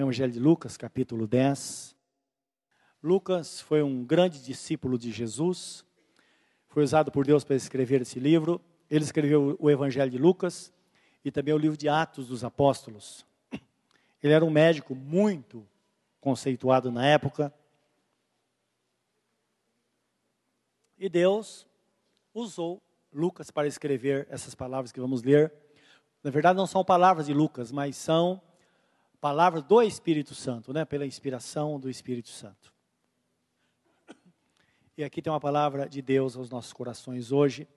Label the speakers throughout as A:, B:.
A: Evangelho de Lucas, capítulo 10. Lucas foi um grande discípulo de Jesus, foi usado por Deus para escrever esse livro. Ele escreveu o Evangelho de Lucas e também o livro de Atos dos Apóstolos. Ele era um médico muito conceituado na época. E Deus usou Lucas para escrever essas palavras que vamos ler. Na verdade, não são palavras de Lucas, mas são palavras do Espírito Santo, né? pela inspiração do Espírito Santo. E aqui tem uma palavra de Deus aos nossos corações hoje.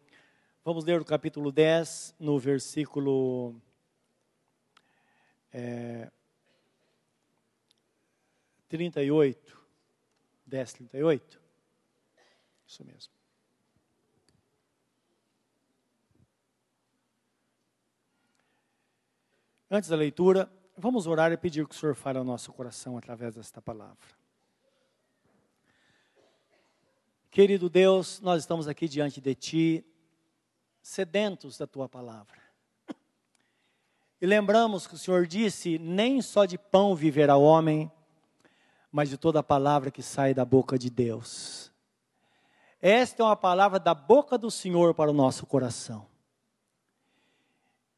A: Vamos ler o capítulo 10, no versículo. É, 38. 10, 38. Isso mesmo. Antes da leitura, vamos orar e pedir que o Senhor fale ao nosso coração através desta palavra. Querido Deus, nós estamos aqui diante de Ti, sedentos da Tua palavra. E lembramos que o Senhor disse: nem só de pão viverá o homem, mas de toda a palavra que sai da boca de Deus. Esta é uma palavra da boca do Senhor para o nosso coração.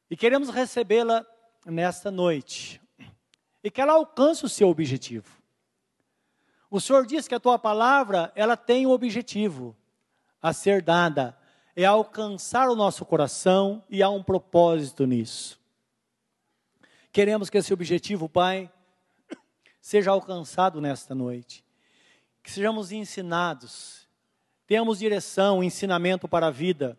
A: E queremos recebê-la nesta noite e que ela alcance o seu objetivo. O Senhor diz que a tua palavra, ela tem um objetivo a ser dada, é alcançar o nosso coração e há um propósito nisso. Queremos que esse objetivo, Pai, seja alcançado nesta noite. Que sejamos ensinados, tenhamos direção, ensinamento para a vida,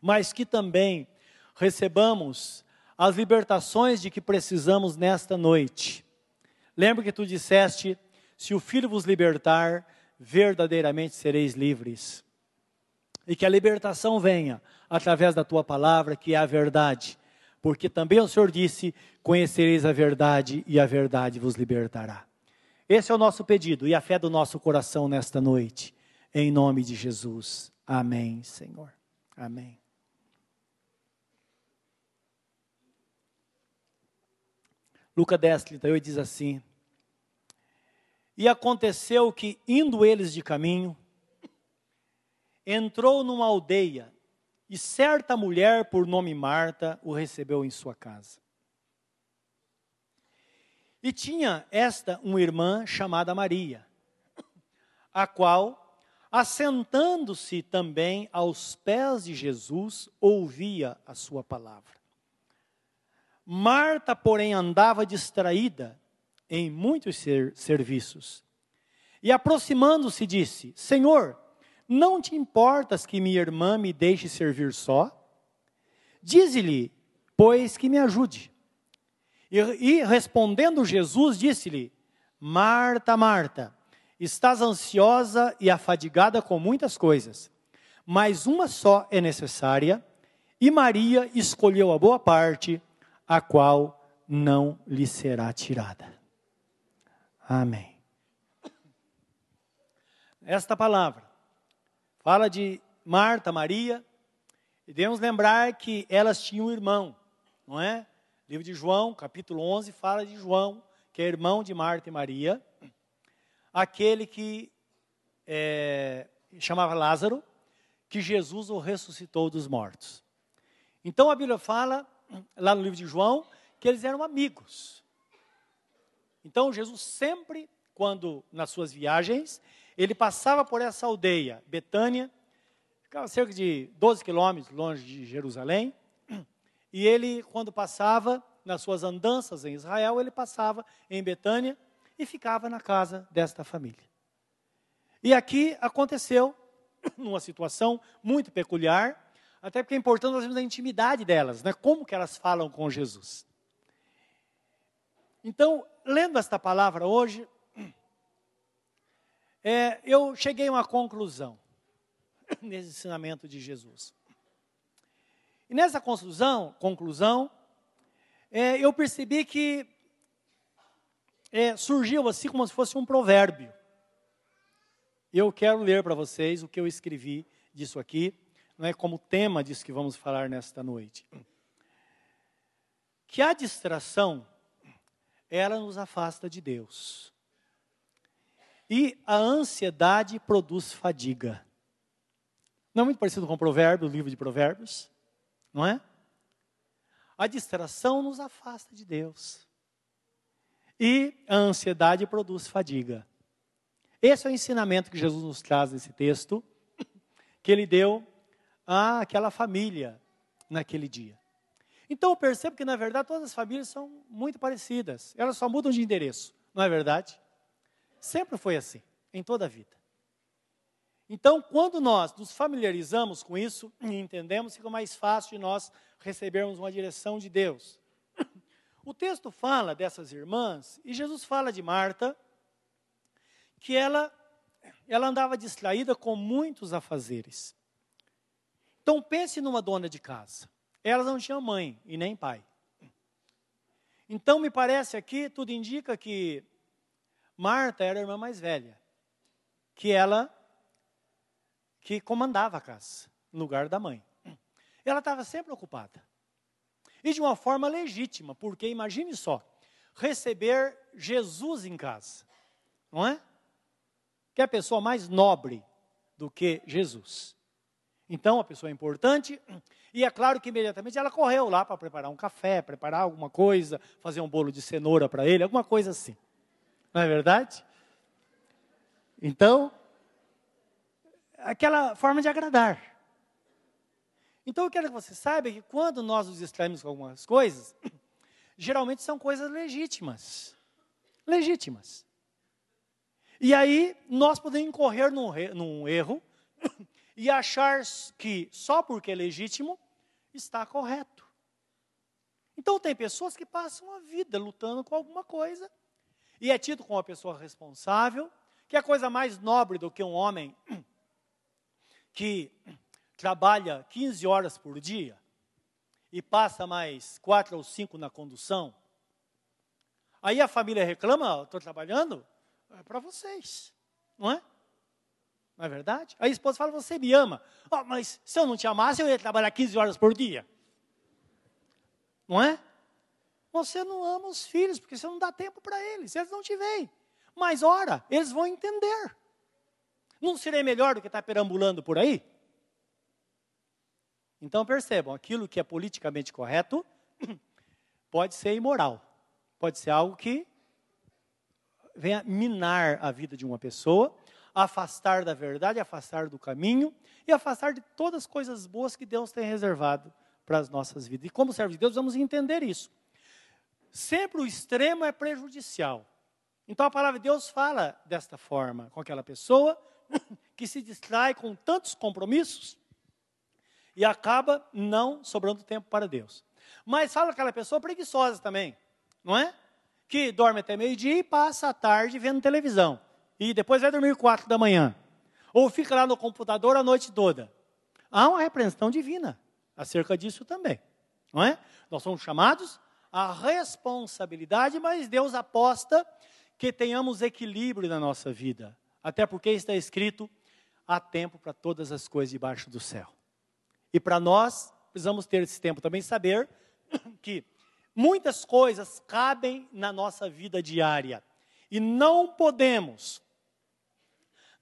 A: mas que também recebamos as libertações de que precisamos nesta noite. Lembra que tu disseste: se o Filho vos libertar, verdadeiramente sereis livres. E que a libertação venha através da tua palavra, que é a verdade. Porque também o Senhor disse: conhecereis a verdade e a verdade vos libertará. Esse é o nosso pedido e a fé do nosso coração nesta noite. Em nome de Jesus. Amém, Senhor. Amém. Lucas 10, 38 diz assim: E aconteceu que, indo eles de caminho, entrou numa aldeia, e certa mulher, por nome Marta, o recebeu em sua casa. E tinha esta uma irmã chamada Maria, a qual, assentando-se também aos pés de Jesus, ouvia a sua palavra. Marta, porém, andava distraída em muitos ser, serviços. E aproximando-se, disse: Senhor, não te importas que minha irmã me deixe servir só? Dize-lhe, pois, que me ajude. E, e respondendo Jesus, disse-lhe: Marta, Marta, estás ansiosa e afadigada com muitas coisas, mas uma só é necessária, e Maria escolheu a boa parte a qual não lhe será tirada. Amém. Esta palavra fala de Marta, Maria, e devemos lembrar que elas tinham um irmão, não é? livro de João, capítulo 11, fala de João, que é irmão de Marta e Maria, aquele que é, chamava Lázaro, que Jesus o ressuscitou dos mortos. Então a Bíblia fala lá no livro de João, que eles eram amigos. Então Jesus sempre, quando nas suas viagens, ele passava por essa aldeia, Betânia, ficava cerca de 12 quilômetros longe de Jerusalém, e ele, quando passava nas suas andanças em Israel, ele passava em Betânia e ficava na casa desta família. E aqui aconteceu uma situação muito peculiar, até porque é importante nós vermos a intimidade delas, né? como que elas falam com Jesus. Então, lendo esta palavra hoje, é, eu cheguei a uma conclusão nesse ensinamento de Jesus. E nessa conclusão, conclusão é, eu percebi que é, surgiu assim como se fosse um provérbio. Eu quero ler para vocês o que eu escrevi disso aqui não é como tema disso que vamos falar nesta noite. Que a distração ela nos afasta de Deus. E a ansiedade produz fadiga. Não é muito parecido com o provérbio, o livro de provérbios? Não é? A distração nos afasta de Deus. E a ansiedade produz fadiga. Esse é o ensinamento que Jesus nos traz nesse texto, que ele deu àquela família naquele dia. Então eu percebo que, na verdade, todas as famílias são muito parecidas. Elas só mudam de endereço, não é verdade? Sempre foi assim, em toda a vida. Então, quando nós nos familiarizamos com isso e entendemos, fica mais fácil de nós recebermos uma direção de Deus. O texto fala dessas irmãs, e Jesus fala de Marta, que ela, ela andava distraída com muitos afazeres. Então, pense numa dona de casa. Elas não tinham mãe e nem pai. Então, me parece aqui, tudo indica que Marta era a irmã mais velha, que ela que comandava a casa, no lugar da mãe. Ela estava sempre ocupada. E de uma forma legítima, porque imagine só, receber Jesus em casa, não é? Que é a pessoa mais nobre do que Jesus. Então, a pessoa é importante, e é claro que imediatamente ela correu lá para preparar um café, preparar alguma coisa, fazer um bolo de cenoura para ele, alguma coisa assim. Não é verdade? Então, aquela forma de agradar. Então eu quero que você saiba que quando nós nos distraímos com algumas coisas, geralmente são coisas legítimas. Legítimas. E aí nós podemos incorrer num, num erro e achar que só porque é legítimo está correto. Então tem pessoas que passam a vida lutando com alguma coisa e é tido como uma pessoa responsável, que é a coisa mais nobre do que um homem que trabalha 15 horas por dia e passa mais quatro ou cinco na condução. Aí a família reclama, estou trabalhando, é para vocês, não é? Não é verdade? Aí a esposa fala, você me ama. Oh, mas se eu não te amasse, eu ia trabalhar 15 horas por dia. Não é? Você não ama os filhos, porque você não dá tempo para eles, eles não te veem. Mas ora, eles vão entender. Não seria melhor do que estar perambulando por aí? Então percebam, aquilo que é politicamente correto pode ser imoral, pode ser algo que venha minar a vida de uma pessoa, afastar da verdade, afastar do caminho e afastar de todas as coisas boas que Deus tem reservado para as nossas vidas. E como servo de Deus, vamos entender isso. Sempre o extremo é prejudicial. Então a palavra de Deus fala desta forma com aquela pessoa que se distrai com tantos compromissos e acaba não sobrando tempo para Deus. Mas fala aquela pessoa preguiçosa também, não é? Que dorme até meio-dia e passa a tarde vendo televisão. E depois vai dormir quatro da manhã. Ou fica lá no computador a noite toda. Há uma repreensão divina acerca disso também, não é? Nós somos chamados à responsabilidade, mas Deus aposta que tenhamos equilíbrio na nossa vida. Até porque está escrito: há tempo para todas as coisas debaixo do céu. E para nós, precisamos ter esse tempo também, saber que muitas coisas cabem na nossa vida diária. E não podemos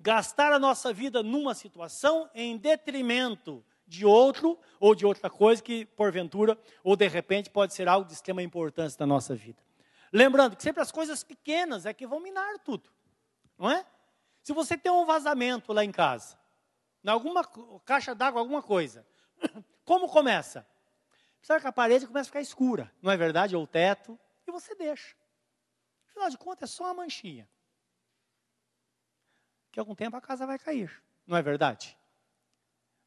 A: gastar a nossa vida numa situação em detrimento de outro ou de outra coisa que, porventura, ou de repente, pode ser algo de extrema importância na nossa vida. Lembrando que sempre as coisas pequenas é que vão minar tudo, não é? Se você tem um vazamento lá em casa, em alguma caixa d'água, alguma coisa, como começa? Sabe que a parede começa a ficar escura, não é verdade? Ou o teto, e você deixa. Afinal de contas, é só uma manchinha. Que algum tempo a casa vai cair, não é verdade?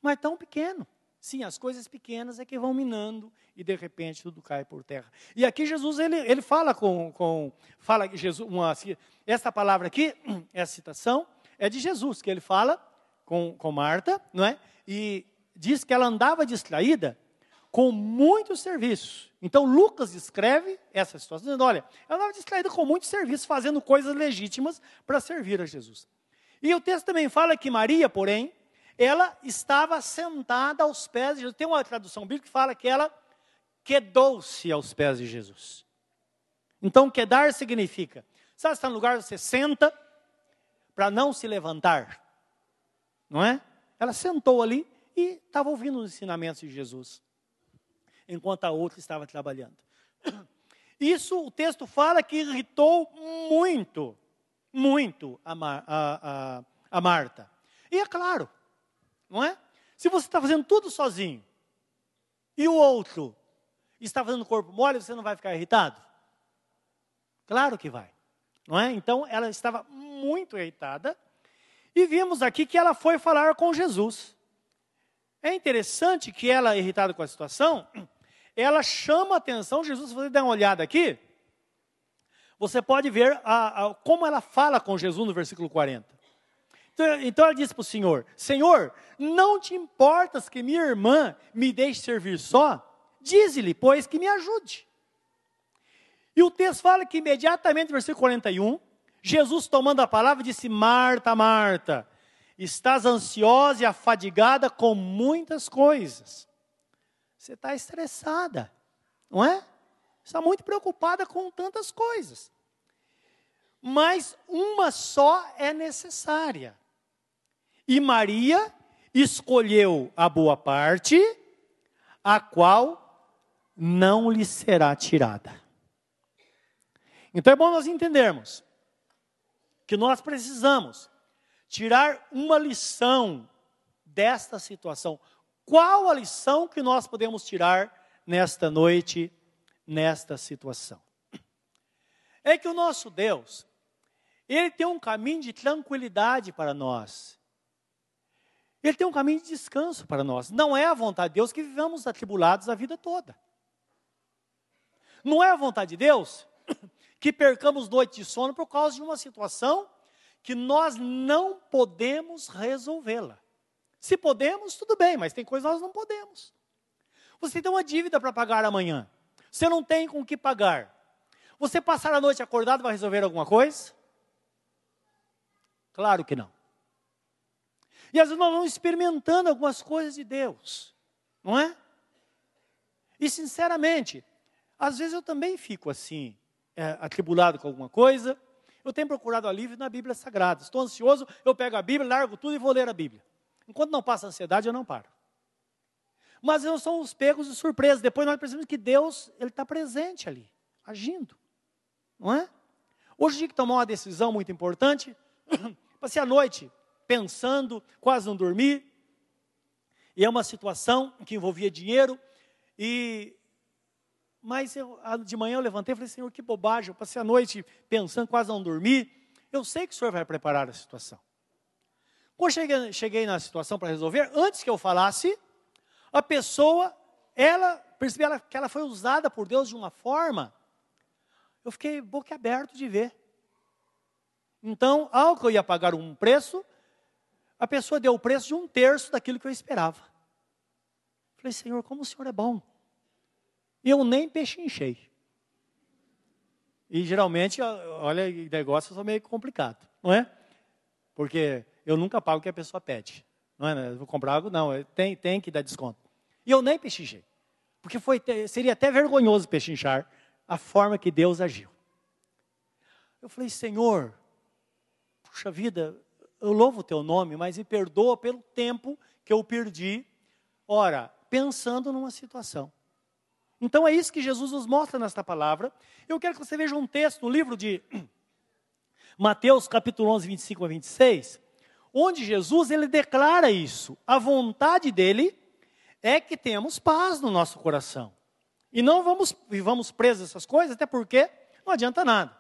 A: Mas tão pequeno. Sim, as coisas pequenas é que vão minando e de repente tudo cai por terra. E aqui Jesus ele, ele fala com, com fala Jesus uma, essa palavra aqui, essa citação é de Jesus que ele fala com, com Marta, não é? E diz que ela andava distraída com muitos serviços. Então Lucas descreve essa situação dizendo, olha, ela andava distraída com muitos serviços, fazendo coisas legítimas para servir a Jesus. E o texto também fala que Maria, porém, ela estava sentada aos pés de Jesus. Tem uma tradução bíblica que fala que ela quedou-se aos pés de Jesus. Então, quedar significa, sabe, está no lugar, você senta para não se levantar, não é? Ela sentou ali e estava ouvindo os ensinamentos de Jesus, enquanto a outra estava trabalhando. Isso o texto fala que irritou muito, muito a, Mar, a, a, a Marta. E é claro, não é? Se você está fazendo tudo sozinho e o outro está fazendo corpo mole, você não vai ficar irritado? Claro que vai, não é? Então ela estava muito irritada e vimos aqui que ela foi falar com Jesus. É interessante que ela, irritada com a situação, ela chama a atenção. Jesus, você der uma olhada aqui, você pode ver a, a, como ela fala com Jesus no versículo 40. Então, então ela diz para o Senhor: Senhor, não te importas que minha irmã me deixe servir só? Dize-lhe, pois, que me ajude. E o texto fala que imediatamente, versículo 41, Jesus tomando a palavra disse: Marta, Marta, estás ansiosa e afadigada com muitas coisas. Você está estressada, não é? Está muito preocupada com tantas coisas. Mas uma só é necessária. E Maria escolheu a boa parte, a qual não lhe será tirada. Então é bom nós entendermos que nós precisamos tirar uma lição desta situação. Qual a lição que nós podemos tirar nesta noite, nesta situação? É que o nosso Deus, ele tem um caminho de tranquilidade para nós. Ele tem um caminho de descanso para nós. Não é a vontade de Deus que vivamos atribulados a vida toda. Não é a vontade de Deus que percamos noite de sono por causa de uma situação que nós não podemos resolvê-la. Se podemos, tudo bem, mas tem coisas que nós não podemos. Você tem uma dívida para pagar amanhã. Você não tem com o que pagar. Você passar a noite acordado vai resolver alguma coisa? Claro que não. E às vezes nós vamos experimentando algumas coisas de Deus, não é? E sinceramente, às vezes eu também fico assim, é, atribulado com alguma coisa. Eu tenho procurado alívio na Bíblia Sagrada. Estou ansioso, eu pego a Bíblia, largo tudo e vou ler a Bíblia. Enquanto não passa a ansiedade, eu não paro. Mas não são os pegos de surpresa. Depois nós percebemos que Deus ele está presente ali, agindo. Não é? Hoje tinha que tomar uma decisão muito importante. Passei a noite pensando, quase não dormi. E é uma situação que envolvia dinheiro. E mas eu, de manhã eu levantei e falei, Senhor, que bobagem. Eu passei a noite pensando, quase não dormi. Eu sei que o Senhor vai preparar a situação. Quando cheguei, cheguei na situação para resolver, antes que eu falasse, a pessoa, ela, percebi ela, que ela foi usada por Deus de uma forma, eu fiquei boquiaberto de ver. Então, ao que eu ia pagar um preço, a pessoa deu o preço de um terço daquilo que eu esperava. Falei, Senhor, como o Senhor é bom. Eu nem pechinchei. E geralmente, olha, negócio é meio complicado, não é? Porque eu nunca pago o que a pessoa pede. Não é? Vou comprar algo, não, tem, tem que dar desconto. E eu nem pechinchei. Porque foi, seria até vergonhoso pechinchar a forma que Deus agiu. Eu falei, Senhor, puxa vida, eu louvo o teu nome, mas me perdoa pelo tempo que eu perdi, ora, pensando numa situação. Então é isso que Jesus nos mostra nesta palavra. Eu quero que você veja um texto no livro de Mateus, capítulo 11, 25 a 26, onde Jesus ele declara isso. A vontade dele é que tenhamos paz no nosso coração. E não vamos vivamos presos essas coisas, até porque não adianta nada.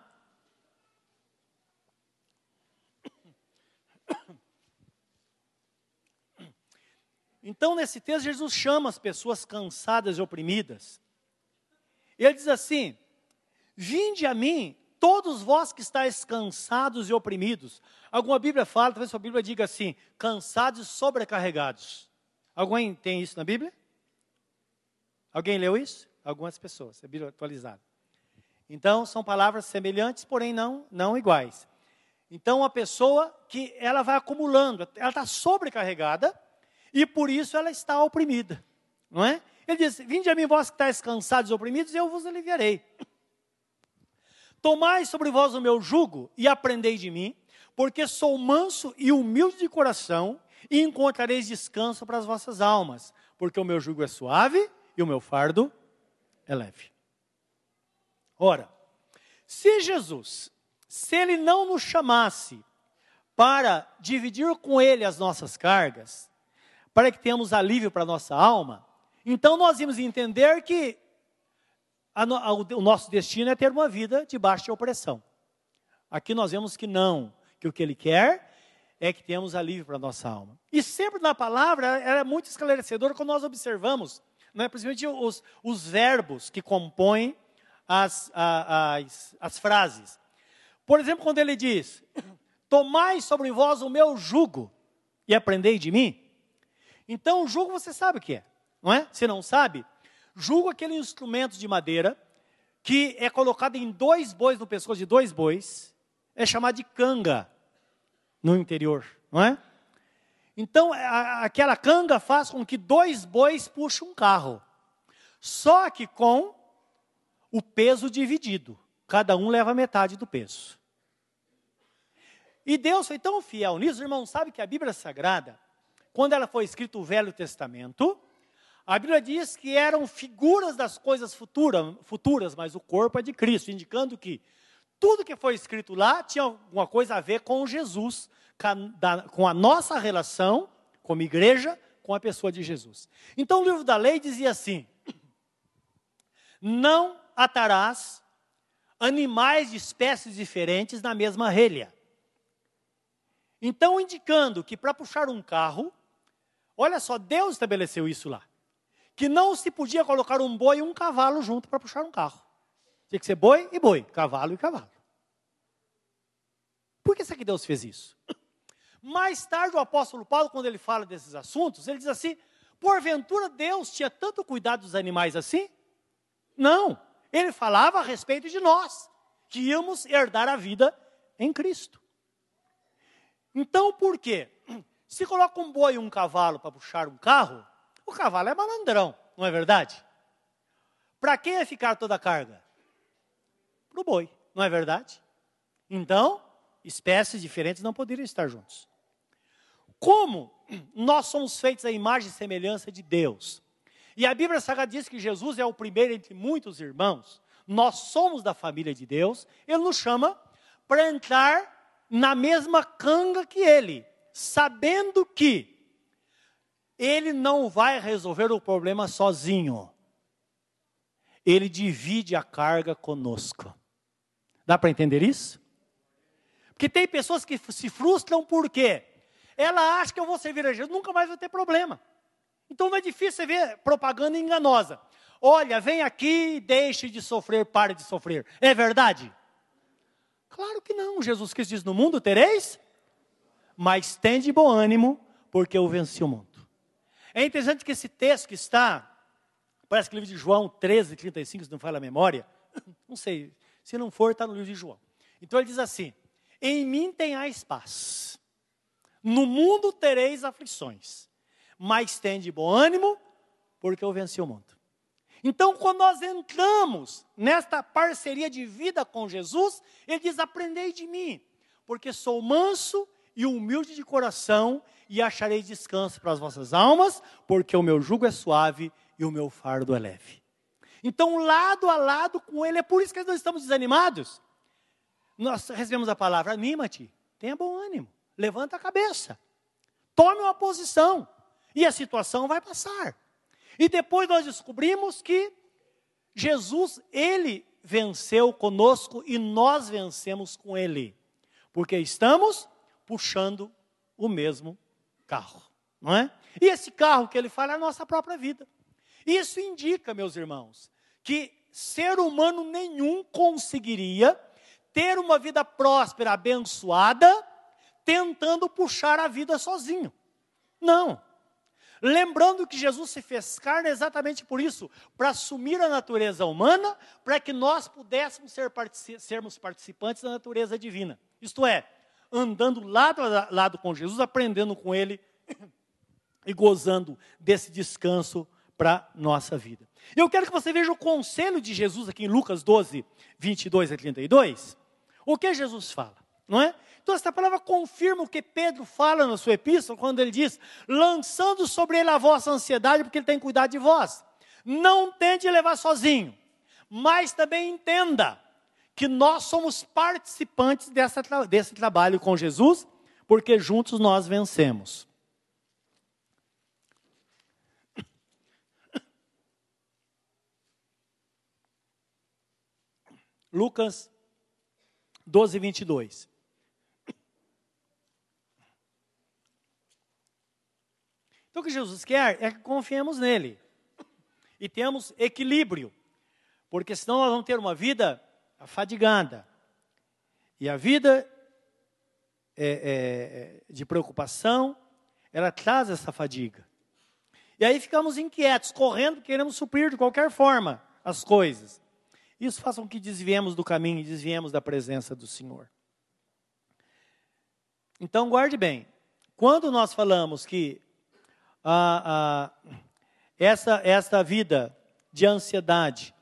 A: Então, nesse texto, Jesus chama as pessoas cansadas e oprimidas ele diz assim: Vinde a mim, todos vós que estáis cansados e oprimidos. Alguma Bíblia fala, talvez sua Bíblia diga assim: cansados e sobrecarregados. Alguém tem isso na Bíblia? Alguém leu isso? Algumas pessoas, é Bíblia atualizada. Então, são palavras semelhantes, porém não, não iguais. Então, a pessoa que ela vai acumulando, ela está sobrecarregada e por isso ela está oprimida, não é? Ele diz: Vinde a mim, vós que estáis cansados e oprimidos, e eu vos aliviarei. Tomai sobre vós o meu jugo e aprendei de mim, porque sou manso e humilde de coração, e encontrareis descanso para as vossas almas, porque o meu jugo é suave e o meu fardo é leve. Ora, se Jesus, se ele não nos chamasse para dividir com ele as nossas cargas, para que tenhamos alívio para a nossa alma, então nós íamos entender que a, a, o nosso destino é ter uma vida debaixo de opressão. Aqui nós vemos que não, que o que ele quer é que tenhamos alívio para a nossa alma. E sempre na palavra é muito esclarecedor quando nós observamos, né, principalmente os, os verbos que compõem as, as, as frases. Por exemplo, quando ele diz: Tomai sobre vós o meu jugo e aprendei de mim. Então, o jugo você sabe o que é, não é? Se não sabe, jugo é aquele instrumento de madeira que é colocado em dois bois, no pescoço de dois bois, é chamado de canga no interior, não é? Então, a, aquela canga faz com que dois bois puxem um carro. Só que com o peso dividido. Cada um leva metade do peso. E Deus foi tão fiel nisso, irmão, sabe que a Bíblia Sagrada, quando ela foi escrita o Velho Testamento, a Bíblia diz que eram figuras das coisas futura, futuras, mas o corpo é de Cristo, indicando que tudo que foi escrito lá tinha alguma coisa a ver com Jesus, com a nossa relação como igreja com a pessoa de Jesus. Então o livro da lei dizia assim: Não atarás animais de espécies diferentes na mesma relha. Então, indicando que para puxar um carro, olha só, Deus estabeleceu isso lá. Que não se podia colocar um boi e um cavalo junto para puxar um carro. Tinha que ser boi e boi, cavalo e cavalo. Por que será que Deus fez isso? Mais tarde, o apóstolo Paulo, quando ele fala desses assuntos, ele diz assim: porventura Deus tinha tanto cuidado dos animais assim? Não. Ele falava a respeito de nós, que íamos herdar a vida em Cristo. Então, por quê? Se coloca um boi e um cavalo para puxar um carro, o cavalo é malandrão, não é verdade? Para quem é ficar toda a carga? Para o boi, não é verdade? Então, espécies diferentes não poderiam estar juntos. Como nós somos feitos à imagem e semelhança de Deus, e a Bíblia Sagrada diz que Jesus é o primeiro entre muitos irmãos, nós somos da família de Deus, ele nos chama para entrar na mesma canga que ele, sabendo que ele não vai resolver o problema sozinho. Ele divide a carga conosco. Dá para entender isso? Porque tem pessoas que se frustram por quê? Ela acha que eu vou servir a Jesus, nunca mais vai ter problema. Então não é difícil você ver propaganda enganosa. Olha, vem aqui, deixe de sofrer, pare de sofrer. É verdade? Claro que não. Jesus Cristo diz: No mundo tereis, mas tende bom ânimo, porque eu venci o mundo. É interessante que esse texto que está, parece que no livro de João 13, 35, se não fala a memória, não sei, se não for, está no livro de João. Então ele diz assim: Em mim tenhais paz, no mundo tereis aflições, mas tende bom ânimo, porque eu venci o mundo. Então, quando nós entramos nesta parceria de vida com Jesus, ele diz: Aprendei de mim, porque sou manso e humilde de coração, e acharei descanso para as vossas almas, porque o meu jugo é suave e o meu fardo é leve. Então, lado a lado com ele, é por isso que nós estamos desanimados. Nós recebemos a palavra: anima-te, tenha bom ânimo, levanta a cabeça, tome uma posição, e a situação vai passar. E depois nós descobrimos que Jesus, ele venceu conosco e nós vencemos com ele, porque estamos puxando o mesmo carro, não é? E esse carro que ele fala é a nossa própria vida. Isso indica, meus irmãos, que ser humano nenhum conseguiria ter uma vida próspera, abençoada, tentando puxar a vida sozinho. Não. Lembrando que Jesus se fez carne exatamente por isso, para assumir a natureza humana, para que nós pudéssemos ser, sermos participantes da natureza divina. Isto é, andando lado a lado com Jesus, aprendendo com Ele e gozando desse descanso para nossa vida. Eu quero que você veja o conselho de Jesus aqui em Lucas 12, 22 a 32. O que Jesus fala, não é? Então, essa palavra confirma o que Pedro fala na sua epístola, quando ele diz: lançando sobre ele a vossa ansiedade, porque ele tem cuidado de vós. Não tente levar sozinho, mas também entenda que nós somos participantes dessa, desse trabalho com Jesus, porque juntos nós vencemos. Lucas 12, 22. Então, o que Jesus quer é que confiemos nele e temos equilíbrio, porque senão nós vamos ter uma vida afadigada. E a vida é, é, é, de preocupação, ela traz essa fadiga. E aí ficamos inquietos, correndo, queremos suprir de qualquer forma as coisas. Isso faz com que desviemos do caminho, desviemos da presença do Senhor. Então, guarde bem, quando nós falamos que a, a, essa, essa vida de ansiedade,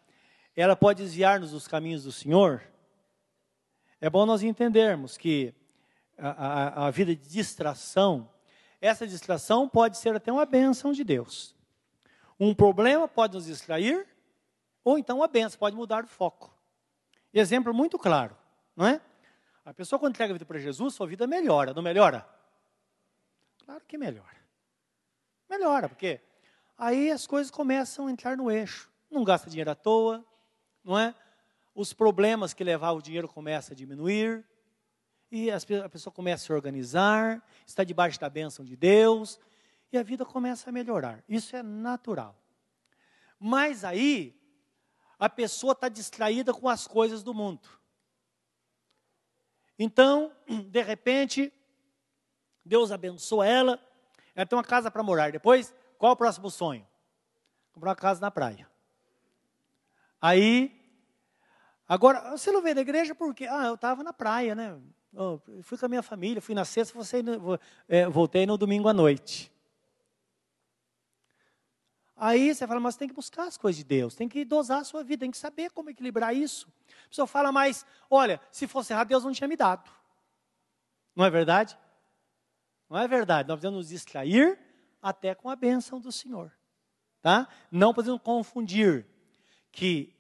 A: ela pode desviar-nos dos caminhos do Senhor, é bom nós entendermos que a, a, a vida de distração, essa distração pode ser até uma bênção de Deus. Um problema pode nos distrair, ou então a benção, pode mudar o foco. Exemplo muito claro, não é? A pessoa quando entrega a vida para Jesus, sua vida melhora, não melhora? Claro que melhora. Melhora, porque aí as coisas começam a entrar no eixo. Não gasta dinheiro à toa, não é? Os problemas que levavam o dinheiro começam a diminuir, e a pessoa começa a se organizar, está debaixo da bênção de Deus, e a vida começa a melhorar. Isso é natural. Mas aí, a pessoa está distraída com as coisas do mundo. Então, de repente, Deus abençoa ela, ela tem uma casa para morar. Depois, qual o próximo sonho? Comprar uma casa na praia. Aí, agora, você não veio da igreja porque, ah, eu estava na praia, né? Eu fui com a minha família, fui na sexta, você, é, voltei no domingo à noite. Aí você fala, mas tem que buscar as coisas de Deus, tem que dosar a sua vida, tem que saber como equilibrar isso. A pessoa fala, mas olha, se fosse errado, Deus não tinha me dado. Não é verdade? Não é verdade. Nós precisamos nos distrair até com a bênção do Senhor. Tá? Não podemos confundir que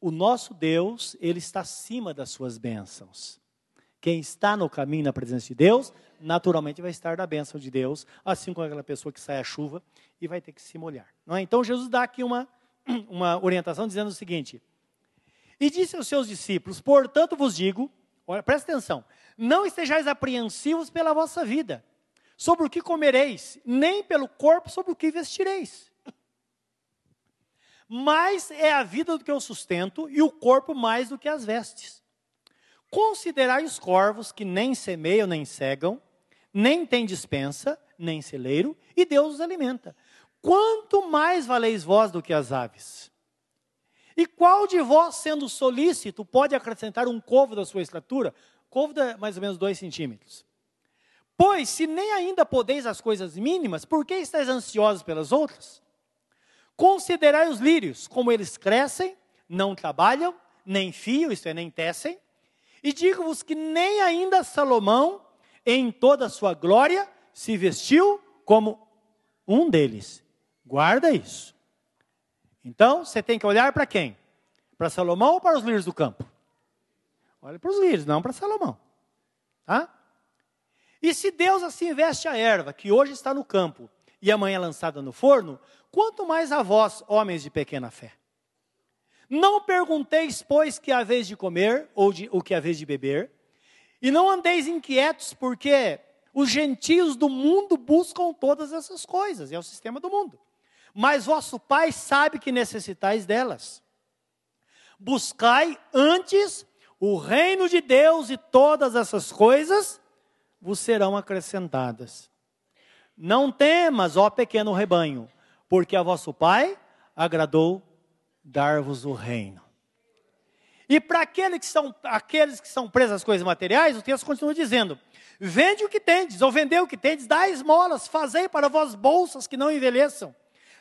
A: o nosso Deus, ele está acima das suas bênçãos. Quem está no caminho na presença de Deus, naturalmente vai estar na bênção de Deus, assim como aquela pessoa que sai a chuva e vai ter que se molhar. É? Então Jesus dá aqui uma, uma orientação dizendo o seguinte: E disse aos seus discípulos: Portanto vos digo, olha, presta atenção, não estejais apreensivos pela vossa vida, sobre o que comereis, nem pelo corpo sobre o que vestireis. Mais é a vida do que o sustento, e o corpo mais do que as vestes. Considerai os corvos que nem semeiam nem cegam, nem têm dispensa, nem celeiro, e Deus os alimenta. Quanto mais valeis vós do que as aves? E qual de vós, sendo solícito, pode acrescentar um covo da sua estatura? Covo de mais ou menos dois centímetros. Pois, se nem ainda podeis as coisas mínimas, por que estáis ansiosos pelas outras? Considerai os lírios, como eles crescem, não trabalham, nem fiam, isto é, nem tecem. E digo-vos que nem ainda Salomão, em toda a sua glória, se vestiu como um deles. Guarda isso. Então, você tem que olhar para quem? Para Salomão ou para os lírios do campo? Olha para os lírios, não para Salomão. Tá? E se Deus assim veste a erva, que hoje está no campo e amanhã é lançada no forno, quanto mais a vós, homens de pequena fé. Não pergunteis, pois, que a vez de comer ou de, o que a vez de beber, e não andeis inquietos, porque os gentios do mundo buscam todas essas coisas, é o sistema do mundo mas vosso Pai sabe que necessitais delas. Buscai antes o reino de Deus e todas essas coisas vos serão acrescentadas. Não temas, ó pequeno rebanho, porque a vosso Pai agradou dar-vos o reino. E para aqueles que, são, aqueles que são presos às coisas materiais, o texto continua dizendo: Vende o que tendes, ou vendeu o que tendes, dá esmolas, fazei para vós bolsas que não envelheçam,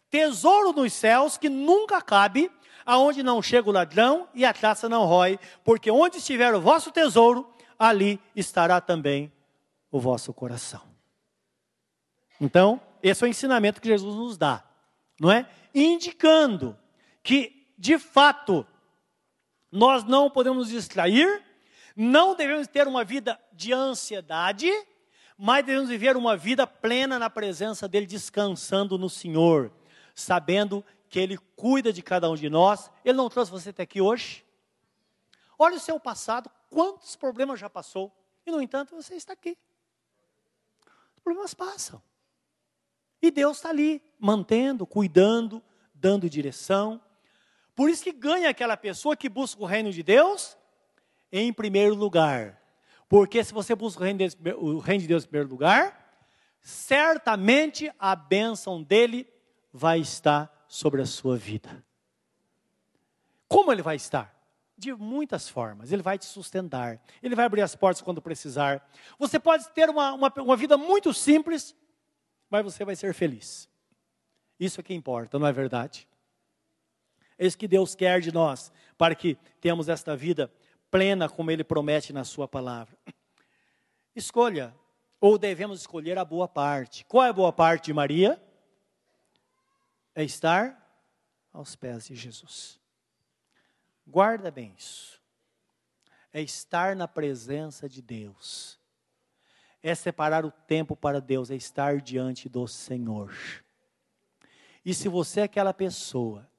A: tesouro nos céus que nunca cabe, aonde não chega o ladrão e a traça não rói, porque onde estiver o vosso tesouro, ali estará também o vosso coração. Então, esse é o ensinamento que Jesus nos dá, não é? Indicando que, de fato, nós não podemos nos distrair, não devemos ter uma vida de ansiedade, mas devemos viver uma vida plena na presença dEle, descansando no Senhor, sabendo que Ele cuida de cada um de nós. Ele não trouxe você até aqui hoje? Olha o seu passado, quantos problemas já passou, e no entanto você está aqui. Os problemas passam. E Deus está ali, mantendo, cuidando, dando direção. Por isso que ganha aquela pessoa que busca o reino de Deus em primeiro lugar. Porque se você busca o reino de Deus, o reino de Deus em primeiro lugar, certamente a bênção dele vai estar sobre a sua vida. Como ele vai estar? De muitas formas. Ele vai te sustentar. Ele vai abrir as portas quando precisar. Você pode ter uma, uma, uma vida muito simples, mas você vai ser feliz. Isso é que importa, não é verdade? É isso que Deus quer de nós, para que tenhamos esta vida plena, como Ele promete na Sua palavra. Escolha, ou devemos escolher a boa parte. Qual é a boa parte de Maria? É estar aos pés de Jesus. Guarda bem isso. É estar na presença de Deus. É separar o tempo para Deus, é estar diante do Senhor. E se você é aquela pessoa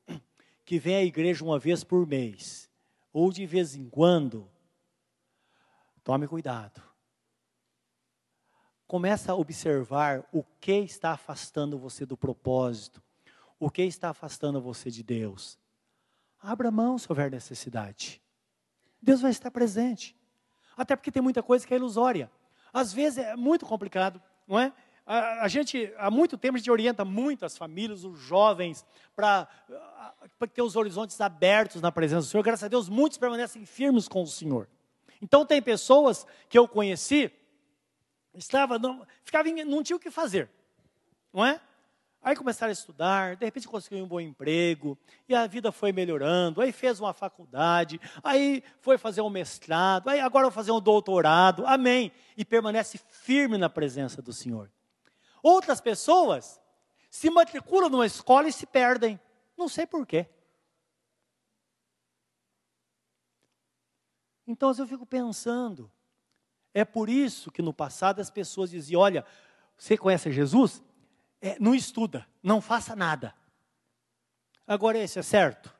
A: que vem à igreja uma vez por mês, ou de vez em quando, tome cuidado. Começa a observar o que está afastando você do propósito, o que está afastando você de Deus. Abra mão se houver necessidade. Deus vai estar presente. Até porque tem muita coisa que é ilusória. Às vezes é muito complicado, não é? A, a, gente, há muito tempo, a gente orienta muito as famílias, os jovens, para ter os horizontes abertos na presença do Senhor. Graças a Deus, muitos permanecem firmes com o Senhor. Então, tem pessoas que eu conheci, estava, não, ficava, não tinha o que fazer, não é? Aí começaram a estudar, de repente conseguiu um bom emprego, e a vida foi melhorando, aí fez uma faculdade, aí foi fazer um mestrado, aí agora vai fazer um doutorado, amém. E permanece firme na presença do Senhor. Outras pessoas se matriculam numa escola e se perdem, não sei porquê. Então eu fico pensando, é por isso que no passado as pessoas diziam: olha, você conhece Jesus? é, não estuda, não faça nada. Agora, esse é certo?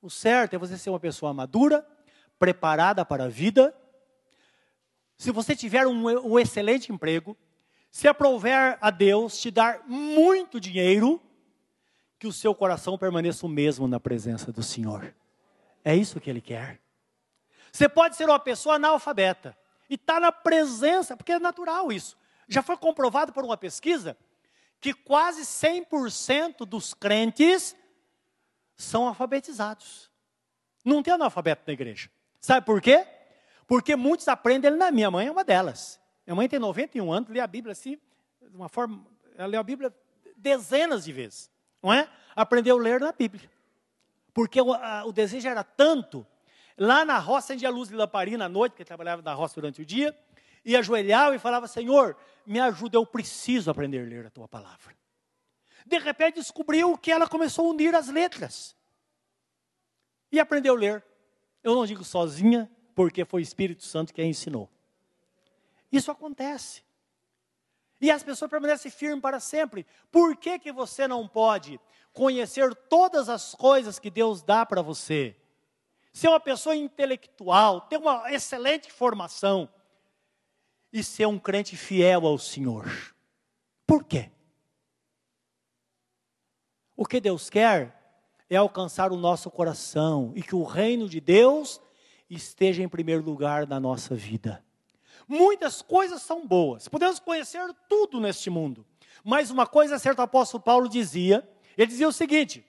A: O certo é você ser uma pessoa madura, preparada para a vida. Se você tiver um, um excelente emprego, se aprover a Deus te dar muito dinheiro, que o seu coração permaneça o mesmo na presença do Senhor. É isso que Ele quer. Você pode ser uma pessoa analfabeta e está na presença, porque é natural isso. Já foi comprovado por uma pesquisa que quase 100% dos crentes são alfabetizados. Não tem analfabeto na igreja. Sabe por quê? Porque muitos aprendem na minha mãe é uma delas. Minha mãe tem 91 anos, lê a Bíblia assim, de uma forma, ela lê a Bíblia dezenas de vezes, não é? Aprendeu a ler na Bíblia. Porque o, a, o desejo era tanto, lá na roça, acendia a luz de lamparina à noite, porque trabalhava na roça durante o dia, e ajoelhava e falava: Senhor, me ajuda, eu preciso aprender a ler a tua palavra. De repente descobriu que ela começou a unir as letras e aprendeu a ler. Eu não digo sozinha, porque foi o Espírito Santo quem ensinou. Isso acontece. E as pessoas permanecem firmes para sempre. Por que, que você não pode conhecer todas as coisas que Deus dá para você? Ser uma pessoa intelectual, ter uma excelente formação, e ser um crente fiel ao Senhor. Por quê? O que Deus quer é alcançar o nosso coração e que o reino de Deus esteja em primeiro lugar na nossa vida. Muitas coisas são boas, podemos conhecer tudo neste mundo, mas uma coisa certa, o apóstolo Paulo dizia: ele dizia o seguinte,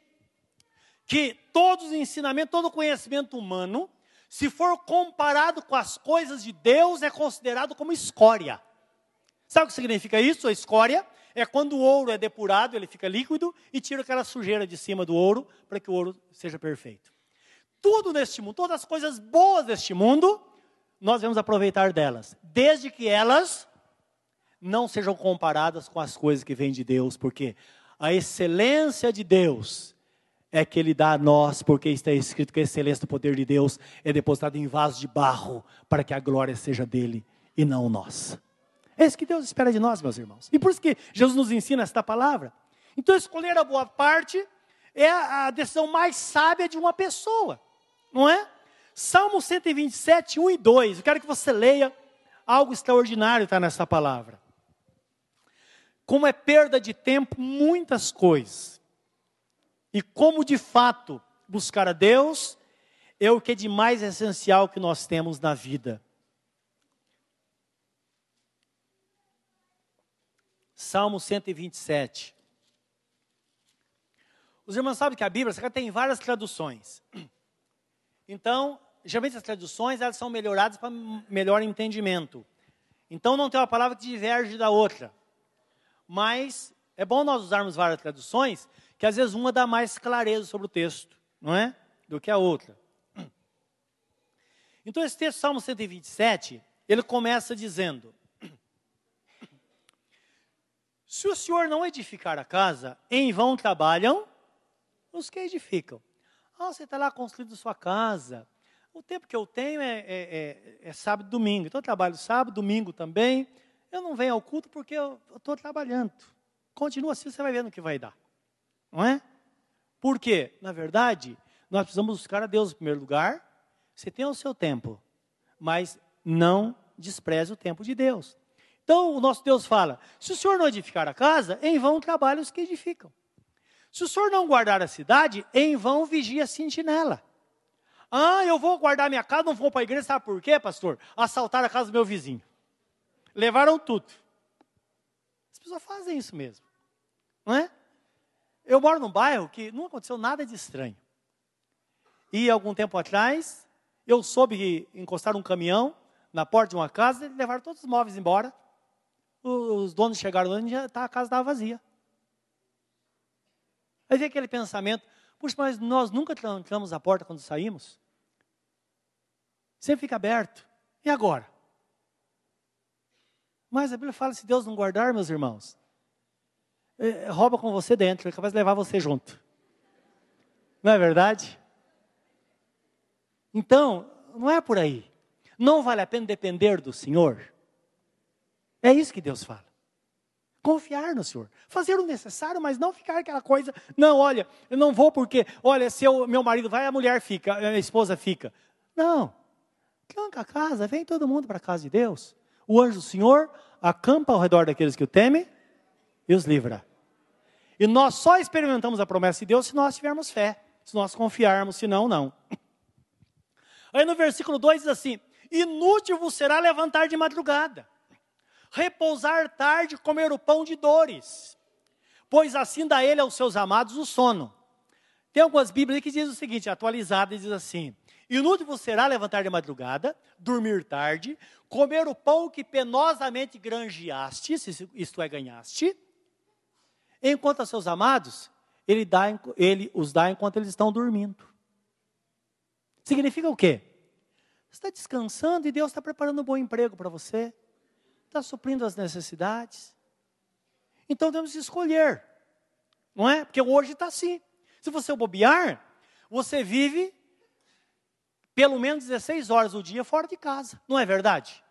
A: que todos os ensinamentos, todo o conhecimento humano se for comparado com as coisas de Deus, é considerado como escória. Sabe o que significa isso, a escória? é quando o ouro é depurado, ele fica líquido e tira aquela sujeira de cima do ouro para que o ouro seja perfeito. Tudo neste mundo, todas as coisas boas deste mundo, nós vamos aproveitar delas, desde que elas não sejam comparadas com as coisas que vêm de Deus, porque a excelência de Deus é que Ele dá a nós, porque está escrito que a excelência do poder de Deus é depositada em vaso de barro, para que a glória seja dele e não nossa. É isso que Deus espera de nós, meus irmãos. E por isso que Jesus nos ensina esta palavra. Então, escolher a boa parte é a decisão mais sábia de uma pessoa, não é? Salmo 127, 1 e 2. Eu quero que você leia algo extraordinário está nessa palavra. Como é perda de tempo muitas coisas. E como de fato buscar a Deus é o que é de mais essencial que nós temos na vida. Salmo 127. Os irmãos sabem que a Bíblia tem várias traduções. Então, geralmente as traduções elas são melhoradas para melhor entendimento. Então não tem uma palavra que diverge da outra. Mas é bom nós usarmos várias traduções, que às vezes uma dá mais clareza sobre o texto, não é? Do que a outra. Então esse texto, Salmo 127, ele começa dizendo: Se o Senhor não edificar a casa, em vão trabalham os que edificam. Ah, você está lá construindo sua casa. O tempo que eu tenho é, é, é, é sábado e domingo. Então eu trabalho sábado, domingo também. Eu não venho ao culto porque eu estou trabalhando. Continua assim, você vai ver no que vai dar. Não é? Porque, na verdade, nós precisamos buscar a Deus em primeiro lugar. Você tem o seu tempo, mas não despreze o tempo de Deus. Então o nosso Deus fala: se o senhor não edificar a casa, em vão trabalham os que edificam. Se o senhor não guardar a cidade, em vão vigia a sentinela. Ah, eu vou guardar minha casa, não vou para a igreja, sabe por quê, pastor? Assaltaram a casa do meu vizinho. Levaram tudo. As pessoas fazem isso mesmo. Não é? Eu moro num bairro que não aconteceu nada de estranho. E algum tempo atrás, eu soube que encostaram um caminhão na porta de uma casa e levaram todos os móveis embora os donos chegaram lá e tá, a casa estava vazia. Aí vem aquele pensamento, puxa, mas nós nunca trancamos a porta quando saímos. Sempre fica aberto. E agora? Mas a Bíblia fala, se Deus não guardar, meus irmãos, é, rouba com você dentro, é capaz de levar você junto. Não é verdade? Então, não é por aí. Não vale a pena depender do Senhor. É isso que Deus fala. Confiar no Senhor. Fazer o necessário, mas não ficar aquela coisa. Não, olha, eu não vou porque, olha, se eu, meu marido vai, a mulher fica, a esposa fica. Não. Tranca a casa, vem todo mundo para a casa de Deus. O anjo do Senhor acampa ao redor daqueles que o temem e os livra. E nós só experimentamos a promessa de Deus se nós tivermos fé, se nós confiarmos, senão, não. Aí no versículo 2 diz assim: Inútil vos será levantar de madrugada repousar tarde, comer o pão de dores, pois assim dá ele aos seus amados o sono. Tem algumas Bíblias que dizem o seguinte, atualizada, diz assim: Inútil vos será levantar de madrugada, dormir tarde, comer o pão que penosamente granjeaste, isto é, ganhaste, enquanto a seus amados, ele, dá, ele os dá enquanto eles estão dormindo. Significa o quê? Você está descansando e Deus está preparando um bom emprego para você está suprindo as necessidades. Então temos que escolher, não é? Porque hoje está assim. Se você bobear, você vive pelo menos 16 horas do dia fora de casa, não é verdade?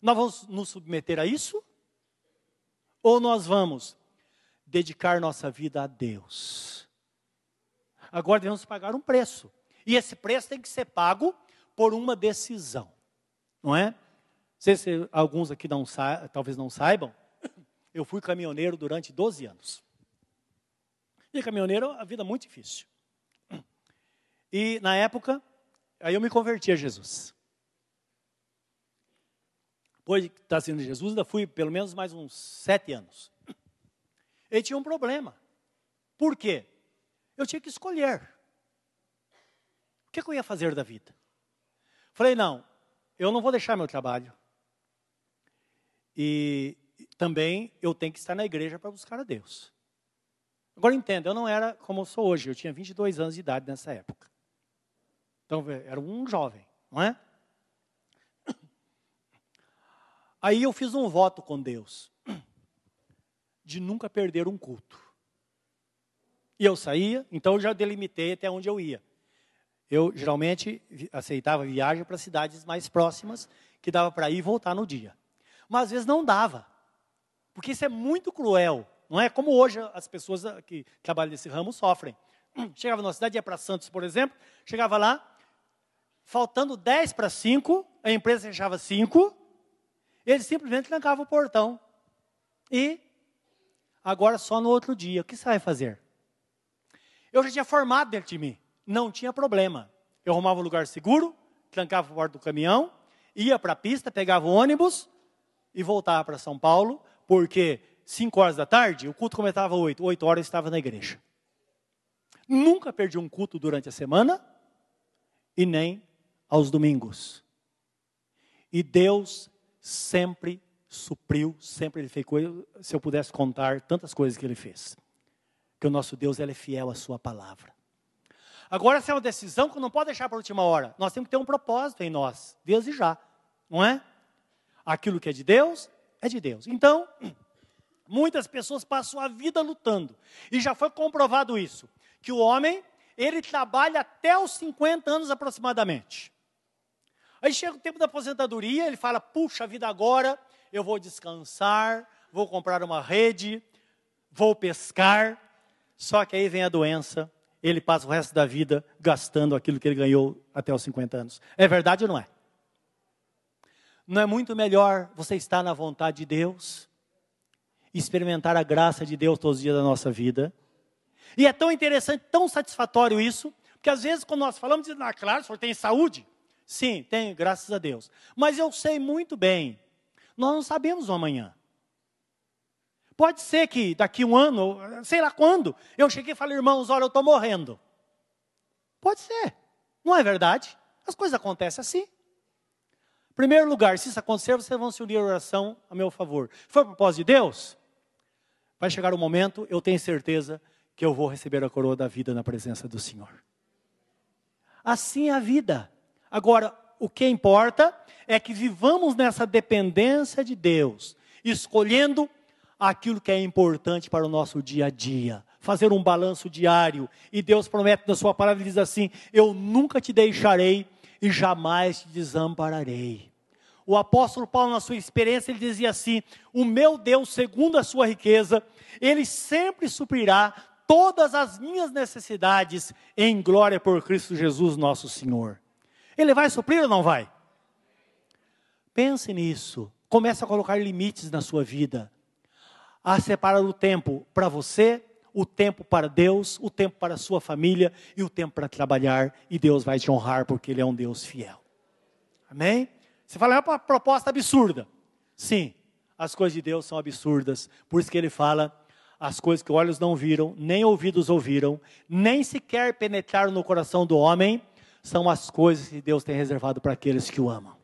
A: Nós vamos nos submeter a isso? Ou nós vamos dedicar nossa vida a Deus? Agora devemos pagar um preço. E esse preço tem que ser pago por uma decisão, não é? sei se alguns aqui não talvez não saibam, eu fui caminhoneiro durante 12 anos. E caminhoneiro, a vida é muito difícil. E na época, aí eu me converti a Jesus. Depois de estar sendo Jesus, ainda fui pelo menos mais uns sete anos. Ele tinha um problema. Por quê? Eu tinha que escolher. O que eu ia fazer da vida? Falei, não, eu não vou deixar meu trabalho. E também eu tenho que estar na igreja para buscar a Deus. Agora entenda, eu não era como eu sou hoje, eu tinha 22 anos de idade nessa época. Então, era um jovem, não é? Aí eu fiz um voto com Deus de nunca perder um culto. E eu saía, então eu já delimitei até onde eu ia. Eu geralmente aceitava viagem para cidades mais próximas, que dava para ir e voltar no dia. Mas às vezes não dava, porque isso é muito cruel. Não é como hoje as pessoas que trabalham nesse ramo sofrem. Chegava numa cidade, ia para Santos, por exemplo, chegava lá, faltando 10 para 5, a empresa fechava 5, eles simplesmente trancavam o portão. E agora só no outro dia, o que você vai fazer? Eu já tinha formado dentro de mim, não tinha problema. Eu arrumava um lugar seguro, trancava a porta do caminhão, ia para a pista, pegava o ônibus e voltava para São Paulo, porque 5 horas da tarde, o culto começava 8, 8 horas eu estava na igreja. Nunca perdi um culto durante a semana e nem aos domingos. E Deus sempre supriu, sempre Ele fez coisas, se eu pudesse contar tantas coisas que Ele fez. Que o nosso Deus ele é fiel à Sua palavra. Agora, essa é uma decisão que não pode deixar para a última hora. Nós temos que ter um propósito em nós, Deus e já, não é? Aquilo que é de Deus, é de Deus. Então, Muitas pessoas passam a vida lutando. E já foi comprovado isso, que o homem, ele trabalha até os 50 anos aproximadamente. Aí chega o tempo da aposentadoria, ele fala: "Puxa, vida agora, eu vou descansar, vou comprar uma rede, vou pescar". Só que aí vem a doença, ele passa o resto da vida gastando aquilo que ele ganhou até os 50 anos. É verdade ou não é? Não é muito melhor você estar na vontade de Deus? experimentar a graça de Deus todos os dias da nossa vida. E é tão interessante, tão satisfatório isso, porque às vezes quando nós falamos, dizemos, ah, claro, o senhor tem saúde? Sim, tenho, graças a Deus. Mas eu sei muito bem, nós não sabemos o amanhã. Pode ser que daqui um ano, sei lá quando, eu cheguei e falei, irmãos, olha, eu estou morrendo. Pode ser, não é verdade? As coisas acontecem assim. Primeiro lugar, se isso acontecer, vocês vão se unir à oração a meu favor. Foi propósito de Deus? Vai chegar o um momento, eu tenho certeza, que eu vou receber a coroa da vida na presença do Senhor. Assim é a vida. Agora, o que importa é que vivamos nessa dependência de Deus, escolhendo aquilo que é importante para o nosso dia a dia, fazer um balanço diário. E Deus promete na Sua palavra, diz assim: Eu nunca te deixarei e jamais te desampararei. O apóstolo Paulo, na sua experiência, ele dizia assim: O meu Deus, segundo a sua riqueza, ele sempre suprirá todas as minhas necessidades em glória por Cristo Jesus, nosso Senhor. Ele vai suprir ou não vai? Pense nisso. Comece a colocar limites na sua vida. A separar o tempo para você, o tempo para Deus, o tempo para a sua família e o tempo para trabalhar. E Deus vai te honrar porque Ele é um Deus fiel. Amém? Você fala, é uma proposta absurda. Sim, as coisas de Deus são absurdas. Por isso que ele fala, as coisas que olhos não viram, nem ouvidos ouviram, nem sequer penetraram no coração do homem, são as coisas que Deus tem reservado para aqueles que o amam.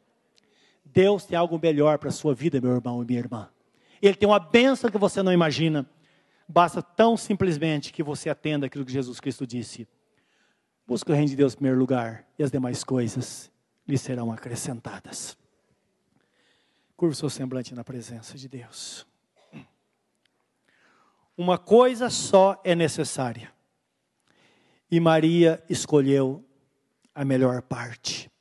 A: Deus tem algo melhor para a sua vida, meu irmão e minha irmã. Ele tem uma bênção que você não imagina. Basta tão simplesmente que você atenda aquilo que Jesus Cristo disse. Busque o reino de Deus em primeiro lugar e as demais coisas lhe serão acrescentadas. Curva o seu semblante na presença de Deus. Uma coisa só é necessária. E Maria escolheu a melhor parte.